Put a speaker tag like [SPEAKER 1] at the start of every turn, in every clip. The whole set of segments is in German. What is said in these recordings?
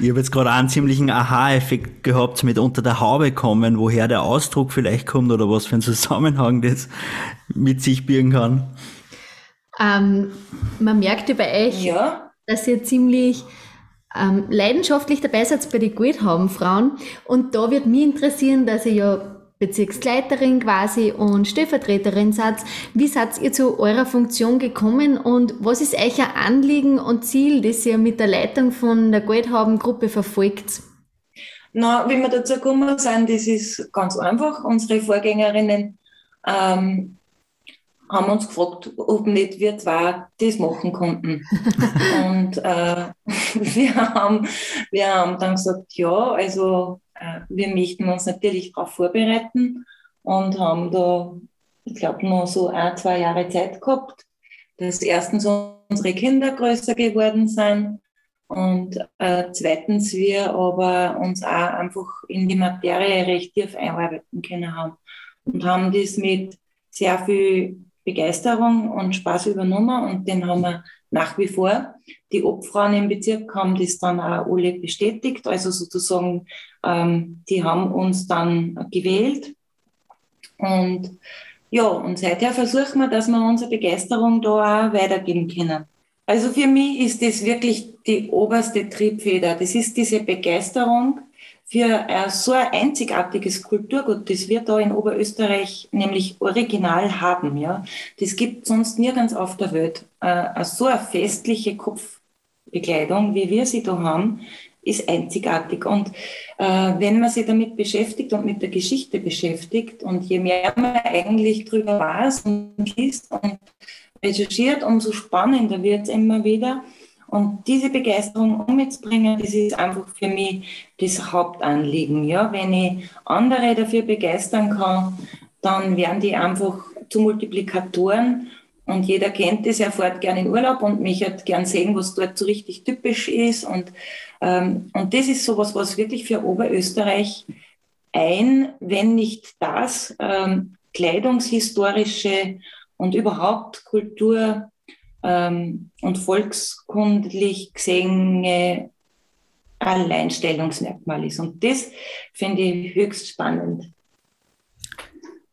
[SPEAKER 1] ich habe jetzt gerade einen ziemlichen Aha-Effekt gehabt mit unter der Haube kommen, woher der Ausdruck vielleicht kommt oder was für ein Zusammenhang das mit sich birgen kann.
[SPEAKER 2] Ähm, man merkt ja bei euch, ja. dass ihr ziemlich ähm, leidenschaftlich dabei seid bei den Gut haben Frauen. Und da wird mich interessieren, dass ihr ja Bezirksleiterin quasi und Stellvertreterin seid. Wie seid ihr zu eurer Funktion gekommen und was ist euch ein Anliegen und Ziel, das ihr mit der Leitung von der Goldhaben-Gruppe verfolgt?
[SPEAKER 3] Na, wie wir dazu gekommen sind, das ist ganz einfach. Unsere Vorgängerinnen ähm, haben uns gefragt, ob nicht wir zwei das machen konnten. und äh, wir, haben, wir haben dann gesagt, ja, also wir möchten uns natürlich darauf vorbereiten und haben da, ich glaube, noch so ein, zwei Jahre Zeit gehabt, dass erstens unsere Kinder größer geworden sind und äh, zweitens wir aber uns auch einfach in die Materie recht tief einarbeiten können haben und haben das mit sehr viel Begeisterung und Spaß übernommen und den haben wir nach wie vor. Die Obfrauen im Bezirk haben das dann auch alle bestätigt, also sozusagen, ähm, die haben uns dann gewählt und ja, und seither versuchen wir, dass wir unsere Begeisterung da auch weitergeben können. Also für mich ist das wirklich die oberste Triebfeder. Das ist diese Begeisterung für ein so ein einzigartiges Kulturgut, das wir da in Oberösterreich nämlich original haben. Ja. Das gibt sonst nirgends auf der Welt. Äh, so eine festliche Kopfbekleidung, wie wir sie da haben, ist einzigartig. Und äh, wenn man sich damit beschäftigt und mit der Geschichte beschäftigt und je mehr man eigentlich drüber weiß und liest und recherchiert, umso spannender wird es immer wieder. Und diese Begeisterung umzubringen, das ist einfach für mich das Hauptanliegen. Ja, wenn ich andere dafür begeistern kann, dann werden die einfach zu Multiplikatoren und jeder kennt das, er fährt gerne in Urlaub und mich hat gern sehen, was dort so richtig typisch ist. Und, ähm, und das ist sowas, was wirklich für Oberösterreich ein, wenn nicht das, ähm, kleidungshistorische und überhaupt Kultur ähm, und volkskundlich gesehen Alleinstellungsmerkmal ist. Und das finde ich höchst spannend.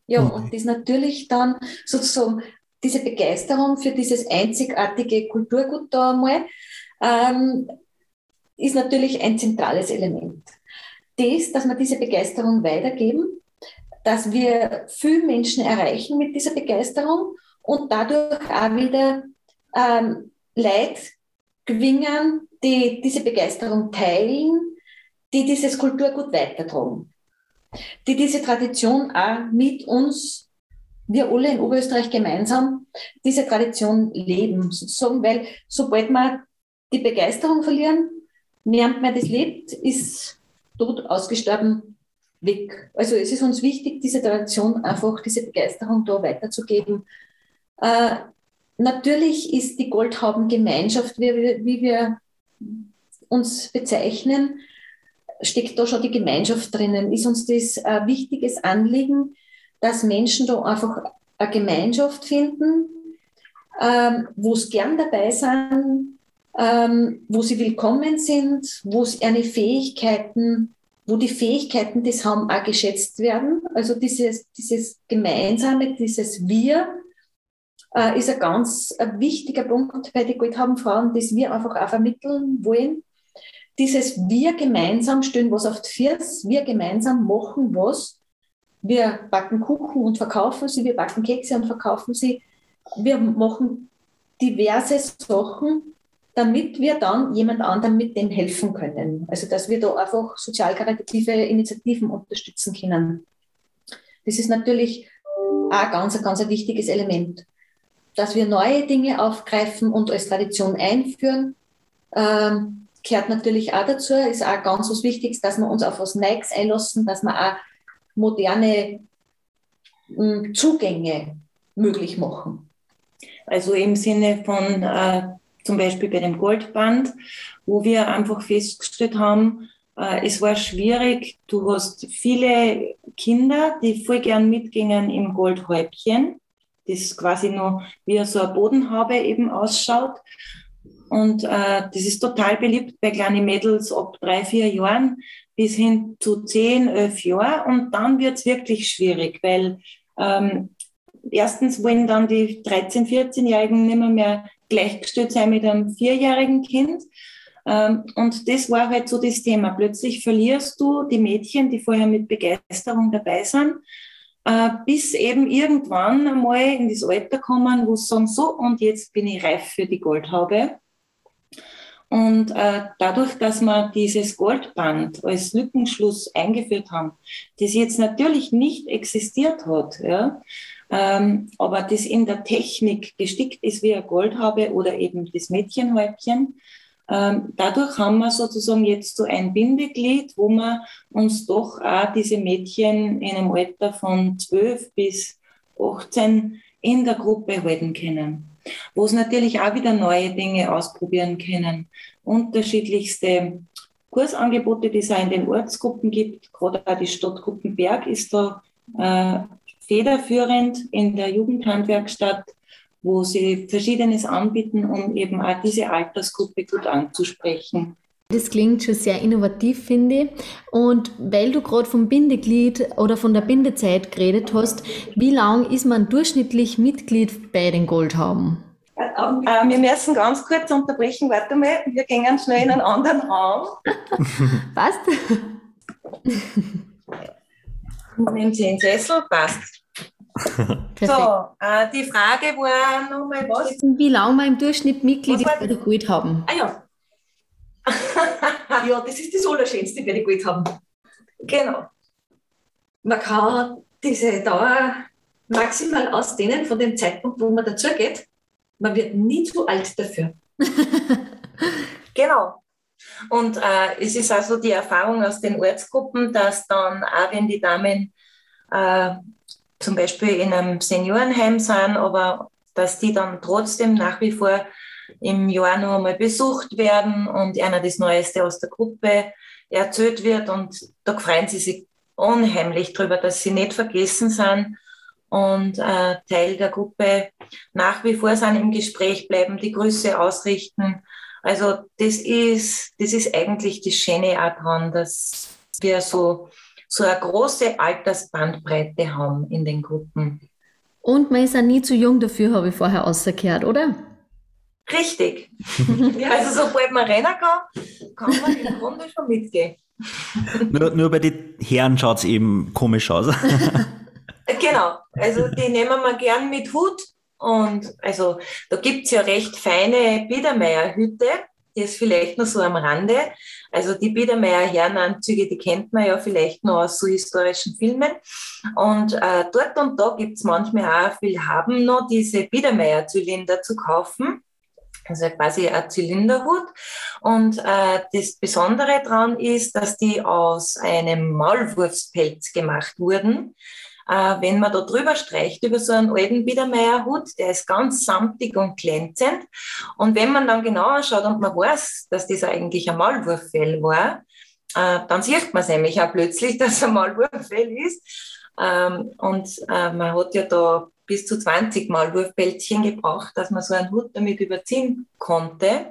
[SPEAKER 4] Ja, und das natürlich dann sozusagen diese Begeisterung für dieses einzigartige Kulturgut da einmal, ähm, ist natürlich ein zentrales Element. Das, dass wir diese Begeisterung weitergeben, dass wir viele Menschen erreichen mit dieser Begeisterung und dadurch auch wieder ähm, Leute gewinnen, die diese Begeisterung teilen, die dieses Kulturgut weitertragen, die diese Tradition auch mit uns, wir alle in Oberösterreich gemeinsam, diese Tradition leben, sozusagen, weil sobald wir die Begeisterung verlieren, niemand mehr das lebt, ist tot, ausgestorben, weg. Also es ist uns wichtig, diese Tradition einfach, diese Begeisterung da weiterzugeben. Äh, Natürlich ist die Goldhaubengemeinschaft, wie, wie wir uns bezeichnen, steckt da schon die Gemeinschaft drinnen. Ist uns das ein wichtiges Anliegen, dass Menschen da einfach eine Gemeinschaft finden, ähm, wo sie gern dabei sind, ähm, wo sie willkommen sind, wo sie eine Fähigkeiten, wo die Fähigkeiten des haben auch geschätzt werden. Also dieses, dieses Gemeinsame, dieses Wir, äh, ist ein ganz ein wichtiger Punkt bei den Goldhabenfrauen, das wir einfach auch vermitteln wollen. Dieses wir gemeinsam stellen was auf die Füße, wir gemeinsam machen was. Wir backen Kuchen und verkaufen sie, wir backen Kekse und verkaufen sie. Wir machen diverse Sachen, damit wir dann jemand anderem mit dem helfen können. Also, dass wir da einfach sozial-karitative Initiativen unterstützen können. Das ist natürlich auch ganz, ganz ein wichtiges Element dass wir neue Dinge aufgreifen und als Tradition einführen, ähm, gehört natürlich auch dazu, ist auch ganz was Wichtiges, dass wir uns auf was Neues einlassen, dass wir auch moderne hm, Zugänge möglich machen.
[SPEAKER 3] Also im Sinne von äh, zum Beispiel bei dem Goldband, wo wir einfach festgestellt haben, äh, es war schwierig, du hast viele Kinder, die voll gern mitgingen im Goldhäubchen das quasi nur wie so eine Bodenhaube eben ausschaut. Und äh, das ist total beliebt bei kleinen Mädels ab drei, vier Jahren bis hin zu zehn, elf Jahren. Und dann wird's wirklich schwierig, weil ähm, erstens wollen dann die 13-, 14-Jährigen nicht mehr, mehr gleichgestellt sein mit einem vierjährigen Kind. Ähm, und das war halt so das Thema. Plötzlich verlierst du die Mädchen, die vorher mit Begeisterung dabei sind, äh, bis eben irgendwann einmal in das Alter kommen, wo sie sagen, so, und jetzt bin ich reif für die Goldhaube. Und äh, dadurch, dass wir dieses Goldband als Lückenschluss eingeführt haben, das jetzt natürlich nicht existiert hat, ja, ähm, aber das in der Technik gestickt ist wie eine Goldhaube oder eben das Mädchenhäubchen, ähm, dadurch haben wir sozusagen jetzt so ein Bindeglied, wo wir uns doch auch diese Mädchen in einem Alter von 12 bis 18 in der Gruppe halten können wo es natürlich auch wieder neue Dinge ausprobieren können. Unterschiedlichste Kursangebote, die es auch in den Ortsgruppen gibt. Gerade auch die Stadt Guppenberg ist da äh, federführend in der Jugendhandwerkstatt, wo sie Verschiedenes anbieten, um eben auch diese Altersgruppe gut anzusprechen.
[SPEAKER 2] Das klingt schon sehr innovativ, finde ich. Und weil du gerade vom Bindeglied oder von der Bindezeit geredet hast, wie lang ist man durchschnittlich Mitglied bei den Goldhauben?
[SPEAKER 3] Äh, wir müssen ganz kurz unterbrechen. Warte mal, wir gehen schnell in einen anderen Raum.
[SPEAKER 2] Passt?
[SPEAKER 3] Nehmen Sie den Sessel, passt. so, äh, die Frage war nochmal was?
[SPEAKER 2] Wie lange wir im Durchschnitt Mitglied bei der Gold haben?
[SPEAKER 4] Ah ja, ja, das ist das Allerschönste, wenn die gut haben.
[SPEAKER 3] Genau.
[SPEAKER 4] Man kann diese Dauer maximal ausdehnen von dem Zeitpunkt, wo man dazu geht. Man wird nie zu alt dafür.
[SPEAKER 3] genau. Und äh, es ist also die Erfahrung aus den Ortsgruppen, dass dann auch wenn die Damen äh, zum Beispiel in einem Seniorenheim sind, aber dass die dann trotzdem nach wie vor im Jahr noch einmal besucht werden und einer das Neueste aus der Gruppe erzählt wird. Und da freuen sie sich unheimlich darüber, dass sie nicht vergessen sind und äh, Teil der Gruppe nach wie vor sind im Gespräch bleiben, die Grüße ausrichten. Also das ist, das ist eigentlich das Schöne auch dran, dass wir so, so eine große Altersbandbreite haben in den Gruppen.
[SPEAKER 2] Und man ist auch nie zu jung dafür, habe ich vorher ausgekehrt, oder?
[SPEAKER 3] Richtig. also sobald man rennen kann, kann man im Grunde schon mitgehen.
[SPEAKER 1] nur, nur bei den Herren schaut es eben komisch aus.
[SPEAKER 3] genau, also die nehmen wir gern mit Hut. Und also da gibt es ja recht feine Biedermeierhüte, die ist vielleicht noch so am Rande. Also die Biedermeier Herrenanzüge, die kennt man ja vielleicht noch aus so historischen Filmen. Und äh, dort und da gibt es manchmal auch viel haben noch diese Biedermeier-Zylinder zu kaufen also quasi ein Zylinderhut. Und äh, das Besondere daran ist, dass die aus einem Maulwurfspelz gemacht wurden. Äh, wenn man da drüber streicht, über so einen alten Biedermeierhut, der ist ganz samtig und glänzend. Und wenn man dann genauer schaut und man weiß, dass das eigentlich ein Maulwurffell war, äh, dann sieht man es nämlich auch plötzlich, dass es ein Maulwurffell ist. Ähm, und äh, man hat ja da bis zu 20 Mal Wurfbällchen gebraucht, dass man so einen Hut damit überziehen konnte.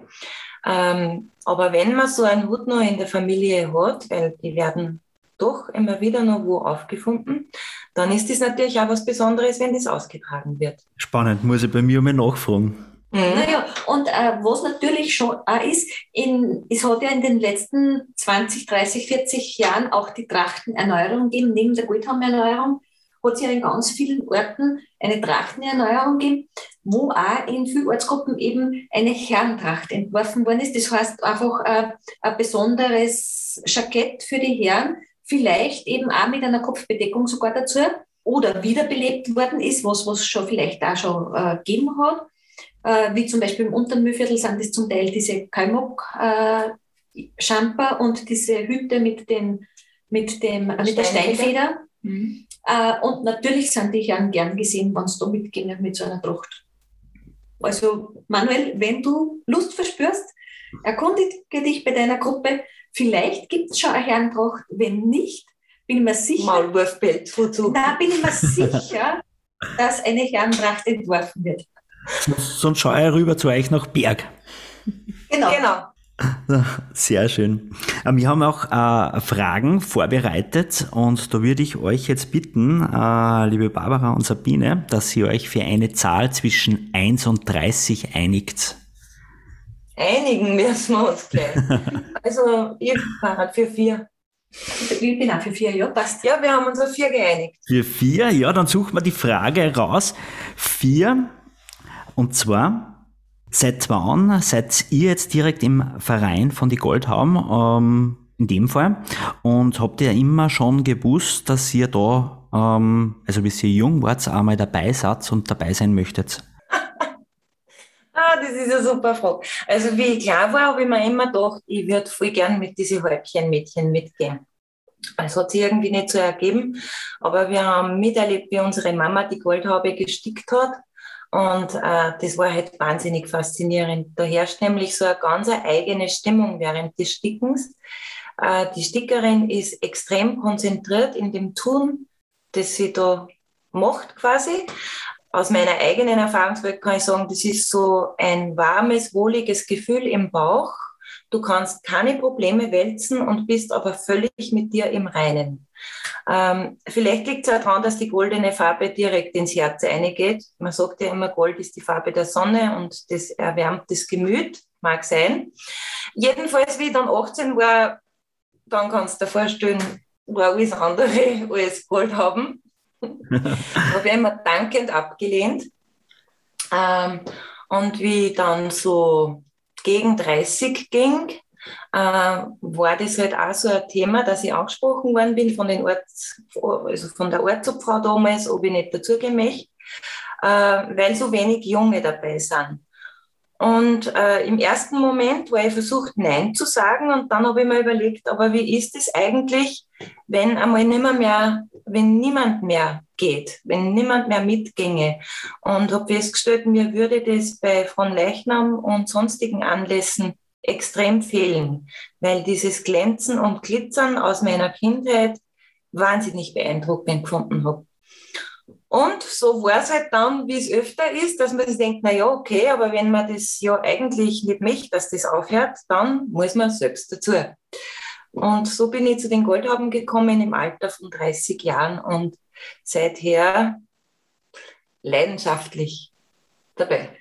[SPEAKER 3] Ähm, aber wenn man so einen Hut noch in der Familie hat, weil die werden doch immer wieder noch wo aufgefunden, dann ist das natürlich auch was Besonderes, wenn das ausgetragen wird.
[SPEAKER 1] Spannend, muss ich bei mir mal nachfragen.
[SPEAKER 4] Mhm. Naja, und äh, was natürlich schon auch ist, in, es hat ja in den letzten 20, 30, 40 Jahren auch die Trachtenerneuerung gegeben, neben der Goldhamerneuerung hat es ja in ganz vielen Orten eine Trachtenerneuerung gegeben, wo auch in vielen Ortsgruppen eben eine Herrentracht entworfen worden ist. Das heißt einfach äh, ein besonderes Jackett für die Herren, vielleicht eben auch mit einer Kopfbedeckung sogar dazu oder wiederbelebt worden ist, was was schon vielleicht auch schon äh, gegeben hat. Äh, wie zum Beispiel im Untermühlviertel sind das zum Teil diese Kalmok äh, Schamper und diese Hüte mit, den, mit, dem, mit der Steinfeder. Mhm. Äh, und natürlich sind die Herren gern gesehen, wenn sie da mitgehen mit so einer Tracht. Also Manuel, wenn du Lust verspürst, erkundige dich bei deiner Gruppe. Vielleicht gibt es schon eine Herrentracht. Wenn nicht, bin ich mir sicher.
[SPEAKER 3] Maulwurfbelt, wozu?
[SPEAKER 4] Da bin ich mir sicher, dass eine Herrentracht entworfen wird.
[SPEAKER 1] Sonst schaue ich rüber zu euch nach Berg.
[SPEAKER 3] Genau. genau.
[SPEAKER 1] Sehr schön. Ähm, wir haben auch äh, Fragen vorbereitet und da würde ich euch jetzt bitten, äh, liebe Barbara und Sabine, dass ihr euch für eine Zahl zwischen 1 und 30 einigt.
[SPEAKER 3] Einigen müssen wir uns gleich. also ich war für vier.
[SPEAKER 4] Ich bin auch für vier, ja, passt.
[SPEAKER 3] Ja, wir haben uns auf vier geeinigt.
[SPEAKER 1] Für vier, ja, dann suchen wir die Frage raus. Vier, und zwar, Seit wann seid ihr jetzt direkt im Verein von die Goldhaum, ähm, in dem Fall? Und habt ihr immer schon gewusst, dass ihr da, ähm, also bis ihr jung wart, einmal dabei seid und dabei sein möchtet?
[SPEAKER 3] ah, das ist eine super Frage. Also wie ich klar war, habe ich mir immer gedacht, ich würde voll gern mit diesen Häubchen-Mädchen mitgehen. Es hat sich irgendwie nicht so ergeben, aber wir haben miterlebt, wie unsere Mama die Goldhaube gestickt hat und äh, das war halt wahnsinnig faszinierend. Da herrscht nämlich so eine ganz eigene Stimmung während des Stickens. Äh, die Stickerin ist extrem konzentriert in dem Tun, das sie da macht quasi. Aus meiner eigenen Erfahrungswelt kann ich sagen, das ist so ein warmes, wohliges Gefühl im Bauch. Du kannst keine Probleme wälzen und bist aber völlig mit dir im Reinen. Ähm, vielleicht liegt es auch daran, dass die goldene Farbe direkt ins Herz eingeht. Man sagt ja immer, Gold ist die Farbe der Sonne und das erwärmt das Gemüt, mag sein. Jedenfalls, wie ich dann 18 war, dann kannst du dir vorstellen, war alles andere als Gold haben. habe ich immer dankend abgelehnt. Ähm, und wie ich dann so gegen 30 ging, äh, war das halt auch so ein Thema, dass ich angesprochen worden bin von, den Orts, also von der Ortsobfrau damals, ob ich nicht dazugehen möchte, äh, weil so wenig Junge dabei sind. Und äh, im ersten Moment war ich versucht, Nein zu sagen. Und dann habe ich mir überlegt, aber wie ist es eigentlich, wenn einmal nimmer mehr, wenn niemand mehr geht, wenn niemand mehr mitginge? Und habe festgestellt, mir würde das bei von Leichnam und sonstigen Anlässen extrem fehlen, weil dieses Glänzen und Glitzern aus meiner Kindheit wahnsinnig beeindruckend gefunden habe. Und so war es halt dann, wie es öfter ist, dass man sich denkt, na ja, okay, aber wenn man das ja eigentlich nicht möchte, dass das aufhört, dann muss man selbst dazu. Und so bin ich zu den Goldhaben gekommen im Alter von 30 Jahren und seither leidenschaftlich dabei.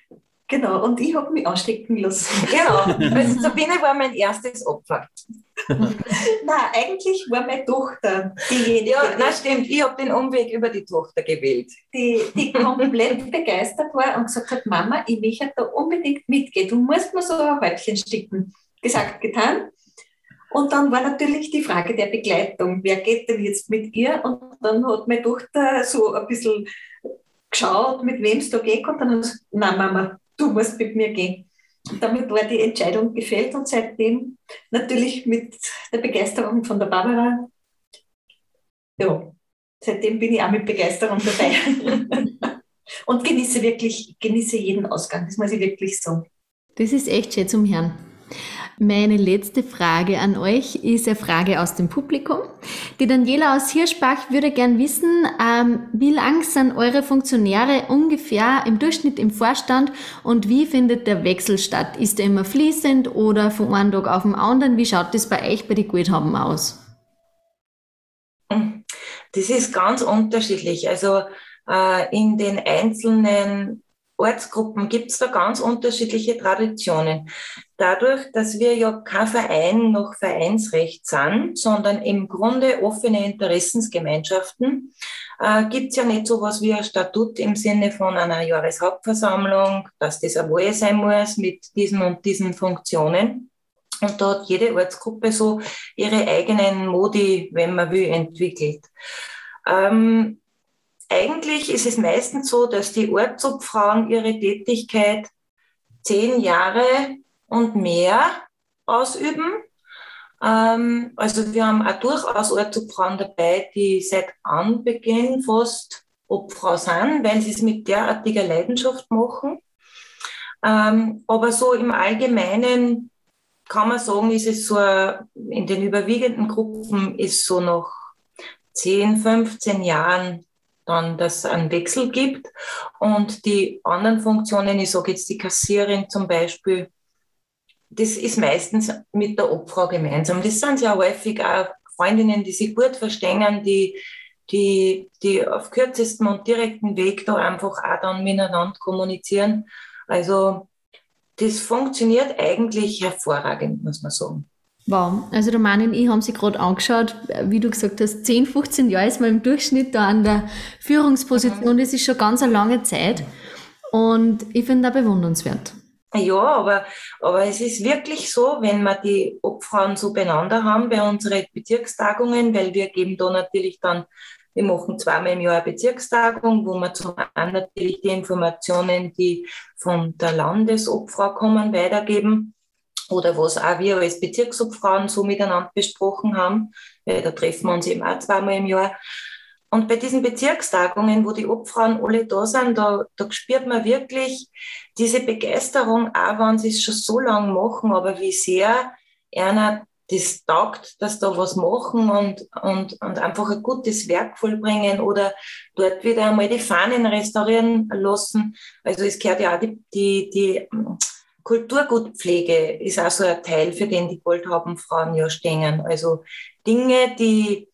[SPEAKER 4] Genau, und ich habe mich anstecken lassen.
[SPEAKER 3] Genau, also Sabine war mein erstes Opfer.
[SPEAKER 4] Nein, eigentlich war meine Tochter
[SPEAKER 3] diejenige. Ja, na stimmt, ich habe den Umweg über die Tochter gewählt.
[SPEAKER 4] Die, die komplett begeistert war und gesagt hat, Mama, ich möchte da unbedingt mitgehen. Du musst mir so ein Häubchen sticken. Gesagt, getan. Und dann war natürlich die Frage der Begleitung. Wer geht denn jetzt mit ihr? Und dann hat meine Tochter so ein bisschen geschaut, mit wem es da geht. Und dann hat sie gesagt, nein, Mama, du musst mit mir gehen. Und damit war die Entscheidung gefällt und seitdem natürlich mit der Begeisterung von der Barbara, ja, seitdem bin ich auch mit Begeisterung dabei. und genieße wirklich, genieße jeden Ausgang, das muss ich wirklich sagen.
[SPEAKER 2] Das ist echt schön zum Herrn. Meine letzte Frage an euch ist eine Frage aus dem Publikum. Die Daniela aus Hirschbach würde gern wissen, ähm, wie lang sind eure Funktionäre ungefähr im Durchschnitt im Vorstand und wie findet der Wechsel statt? Ist er immer fließend oder von einem Tag auf den anderen? Wie schaut das bei euch bei den Guthaben aus?
[SPEAKER 3] Das ist ganz unterschiedlich. Also äh, in den einzelnen Ortsgruppen gibt es da ganz unterschiedliche Traditionen. Dadurch, dass wir ja kein Verein noch Vereinsrecht sind, sondern im Grunde offene Interessensgemeinschaften, äh, gibt es ja nicht so was wie ein Statut im Sinne von einer Jahreshauptversammlung, dass das eine Wahl sein muss mit diesen und diesen Funktionen. Und da hat jede Ortsgruppe so ihre eigenen Modi, wenn man will, entwickelt. Ähm, eigentlich ist es meistens so, dass die Ortsobfrauen ihre Tätigkeit zehn Jahre und mehr ausüben. Ähm, also wir haben auch durchaus Ortsobfrauen dabei, die seit Anbeginn fast Obfrau sind, weil sie es mit derartiger Leidenschaft machen. Ähm, aber so im Allgemeinen kann man sagen, ist es so, in den überwiegenden Gruppen ist so noch 10, 15 Jahren dann, dass es einen Wechsel gibt. Und die anderen Funktionen, ich sage jetzt die Kassierin zum Beispiel, das ist meistens mit der Obfrau gemeinsam. Das sind sehr häufig auch Freundinnen, die sich gut verstehen, die, die, die auf kürzestem und direkten Weg da einfach auch dann miteinander kommunizieren. Also das funktioniert eigentlich hervorragend, muss man sagen.
[SPEAKER 2] Wow, also Mann und ich haben sie gerade angeschaut, wie du gesagt hast, 10, 15 Jahre ist man im Durchschnitt da an der Führungsposition, das ist schon ganz eine lange Zeit. Und ich finde das bewundernswert.
[SPEAKER 3] Ja, aber, aber es ist wirklich so, wenn wir die Obfrauen so beieinander haben bei unseren Bezirkstagungen, weil wir geben da natürlich dann, wir machen zweimal im Jahr eine Bezirkstagung, wo wir zum einen natürlich die Informationen, die von der Landesobfrau kommen, weitergeben oder was auch wir als Bezirksobfrauen so miteinander besprochen haben, weil da treffen wir uns eben auch zweimal im Jahr. Und bei diesen Bezirkstagungen, wo die Obfrauen alle da sind, da, da spürt man wirklich diese Begeisterung, auch wenn sie es schon so lange machen, aber wie sehr einer das taugt, dass da was machen und, und, und einfach ein gutes Werk vollbringen oder dort wieder einmal die Fahnen restaurieren lassen. Also es gehört ja auch die, die, die Kulturgutpflege ist auch so ein Teil, für den die Goldhaubenfrauen ja stehen. Also Dinge, die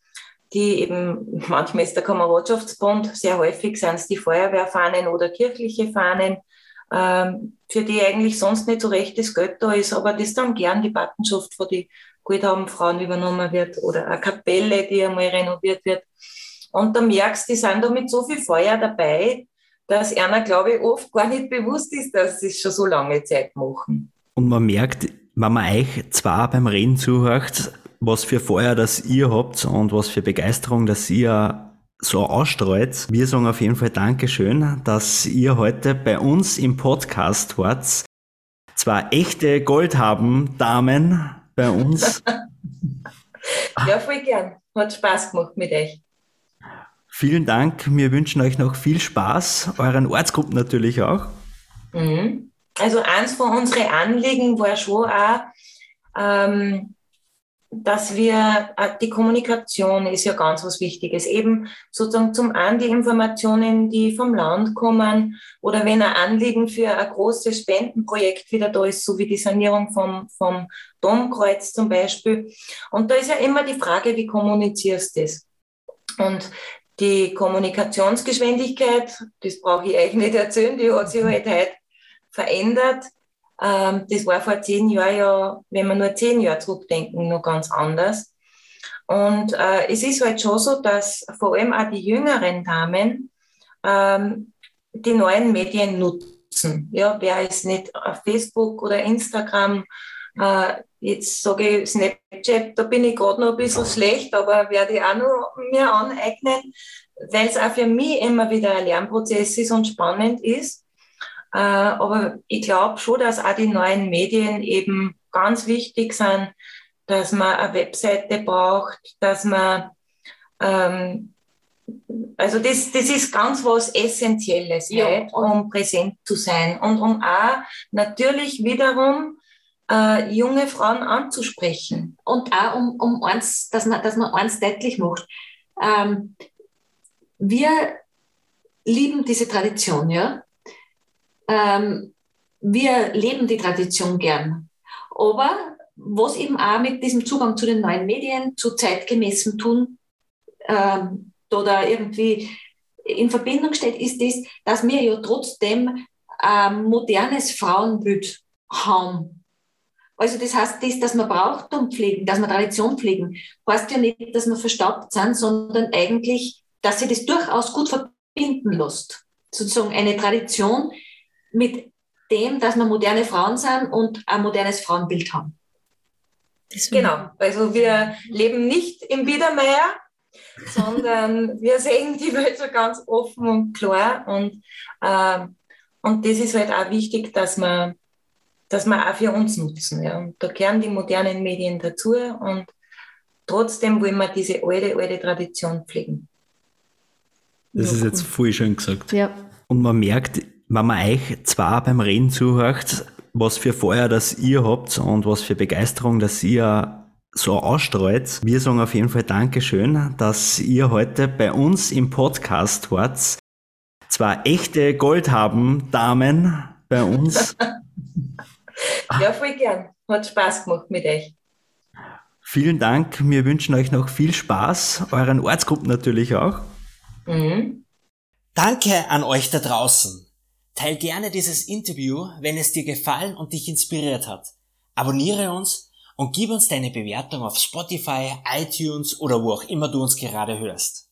[SPEAKER 3] die eben, manchmal ist der Kameradschaftsbund, sehr häufig sind es die Feuerwehrfahnen oder kirchliche Fahnen, ähm, für die eigentlich sonst nicht so recht das Geld da ist, aber das dann gern die Patenschaft von die Guthabenfrauen übernommen wird oder eine Kapelle, die einmal renoviert wird. Und da merkst die sind da mit so viel Feuer dabei, dass einer, glaube ich, oft gar nicht bewusst ist, dass sie es schon so lange Zeit machen.
[SPEAKER 1] Und man merkt, wenn man euch zwar beim Reden zuhört, was für Feuer das ihr habt und was für Begeisterung, dass ihr so ausstreut. Wir sagen auf jeden Fall Dankeschön, dass ihr heute bei uns im Podcast wart. Zwei echte Goldhaben-Damen bei uns.
[SPEAKER 3] ja, voll gern. Hat Spaß gemacht mit euch.
[SPEAKER 1] Vielen Dank. Wir wünschen euch noch viel Spaß, euren Ortsgruppen natürlich auch.
[SPEAKER 3] Mhm. Also eins von unseren Anliegen war schon auch, ähm, dass wir, äh, die Kommunikation ist ja ganz was Wichtiges. Eben sozusagen zum einen die Informationen, die vom Land kommen oder wenn ein Anliegen für ein großes Spendenprojekt wieder da ist, so wie die Sanierung vom, vom Domkreuz zum Beispiel. Und da ist ja immer die Frage, wie kommunizierst du das? Und die Kommunikationsgeschwindigkeit, das brauche ich euch nicht erzählen, die hat sich halt heute verändert. Ähm, das war vor zehn Jahren ja, wenn wir nur zehn Jahre zurückdenken, noch ganz anders. Und äh, es ist halt schon so, dass vor allem auch die jüngeren Damen ähm, die neuen Medien nutzen. Ja, wer ist nicht auf Facebook oder Instagram, äh, jetzt sage ich Snapchat, da bin ich gerade noch ein bisschen schlecht, aber werde ich auch noch mir aneignen, weil es auch für mich immer wieder ein Lernprozess ist und spannend ist. Äh, aber ich glaube schon, dass auch die neuen Medien eben ganz wichtig sind, dass man eine Webseite braucht, dass man, ähm, also das, das ist ganz was Essentielles, ja. halt, um präsent zu sein und um auch natürlich wiederum äh, junge Frauen anzusprechen.
[SPEAKER 4] Und auch um, um eins, dass man, dass man eins deutlich macht. Ähm, wir lieben diese Tradition, ja ähm, wir leben die Tradition gern. Aber was eben auch mit diesem Zugang zu den neuen Medien, zu zeitgemäßem Tun ähm, oder irgendwie in Verbindung steht, ist das, dass wir ja trotzdem ein modernes Frauenbild haben. Also das heißt, das, dass man Brauchtum pflegen, dass man Tradition pflegen, heißt ja nicht, dass wir verstaubt sind, sondern eigentlich, dass sie das durchaus gut verbinden lässt. Sozusagen eine Tradition, mit dem, dass wir moderne Frauen sind und ein modernes Frauenbild haben.
[SPEAKER 3] Genau, also wir leben nicht im Biedermeier, sondern wir sehen die Welt so ganz offen und klar und, äh, und das ist halt auch wichtig, dass wir, dass wir auch für uns nutzen. Ja. Und da gehören die modernen Medien dazu und trotzdem wollen wir diese alte, alte Tradition pflegen.
[SPEAKER 1] Das ist jetzt voll schön gesagt.
[SPEAKER 2] Ja.
[SPEAKER 1] Und man merkt, wenn man euch zwar beim Reden zuhört, was für Feuer das ihr habt und was für Begeisterung das ihr so ausstreut. Wir sagen auf jeden Fall Dankeschön, dass ihr heute bei uns im Podcast wart. Zwei echte Goldhaben Damen bei uns.
[SPEAKER 3] ja, voll gern. Hat Spaß gemacht mit euch.
[SPEAKER 1] Vielen Dank. Wir wünschen euch noch viel Spaß, euren Ortsgruppen natürlich auch.
[SPEAKER 5] Mhm. Danke an euch da draußen. Teil gerne dieses Interview, wenn es dir gefallen und dich inspiriert hat. Abonniere uns und gib uns deine Bewertung auf Spotify, iTunes oder wo auch immer du uns gerade hörst.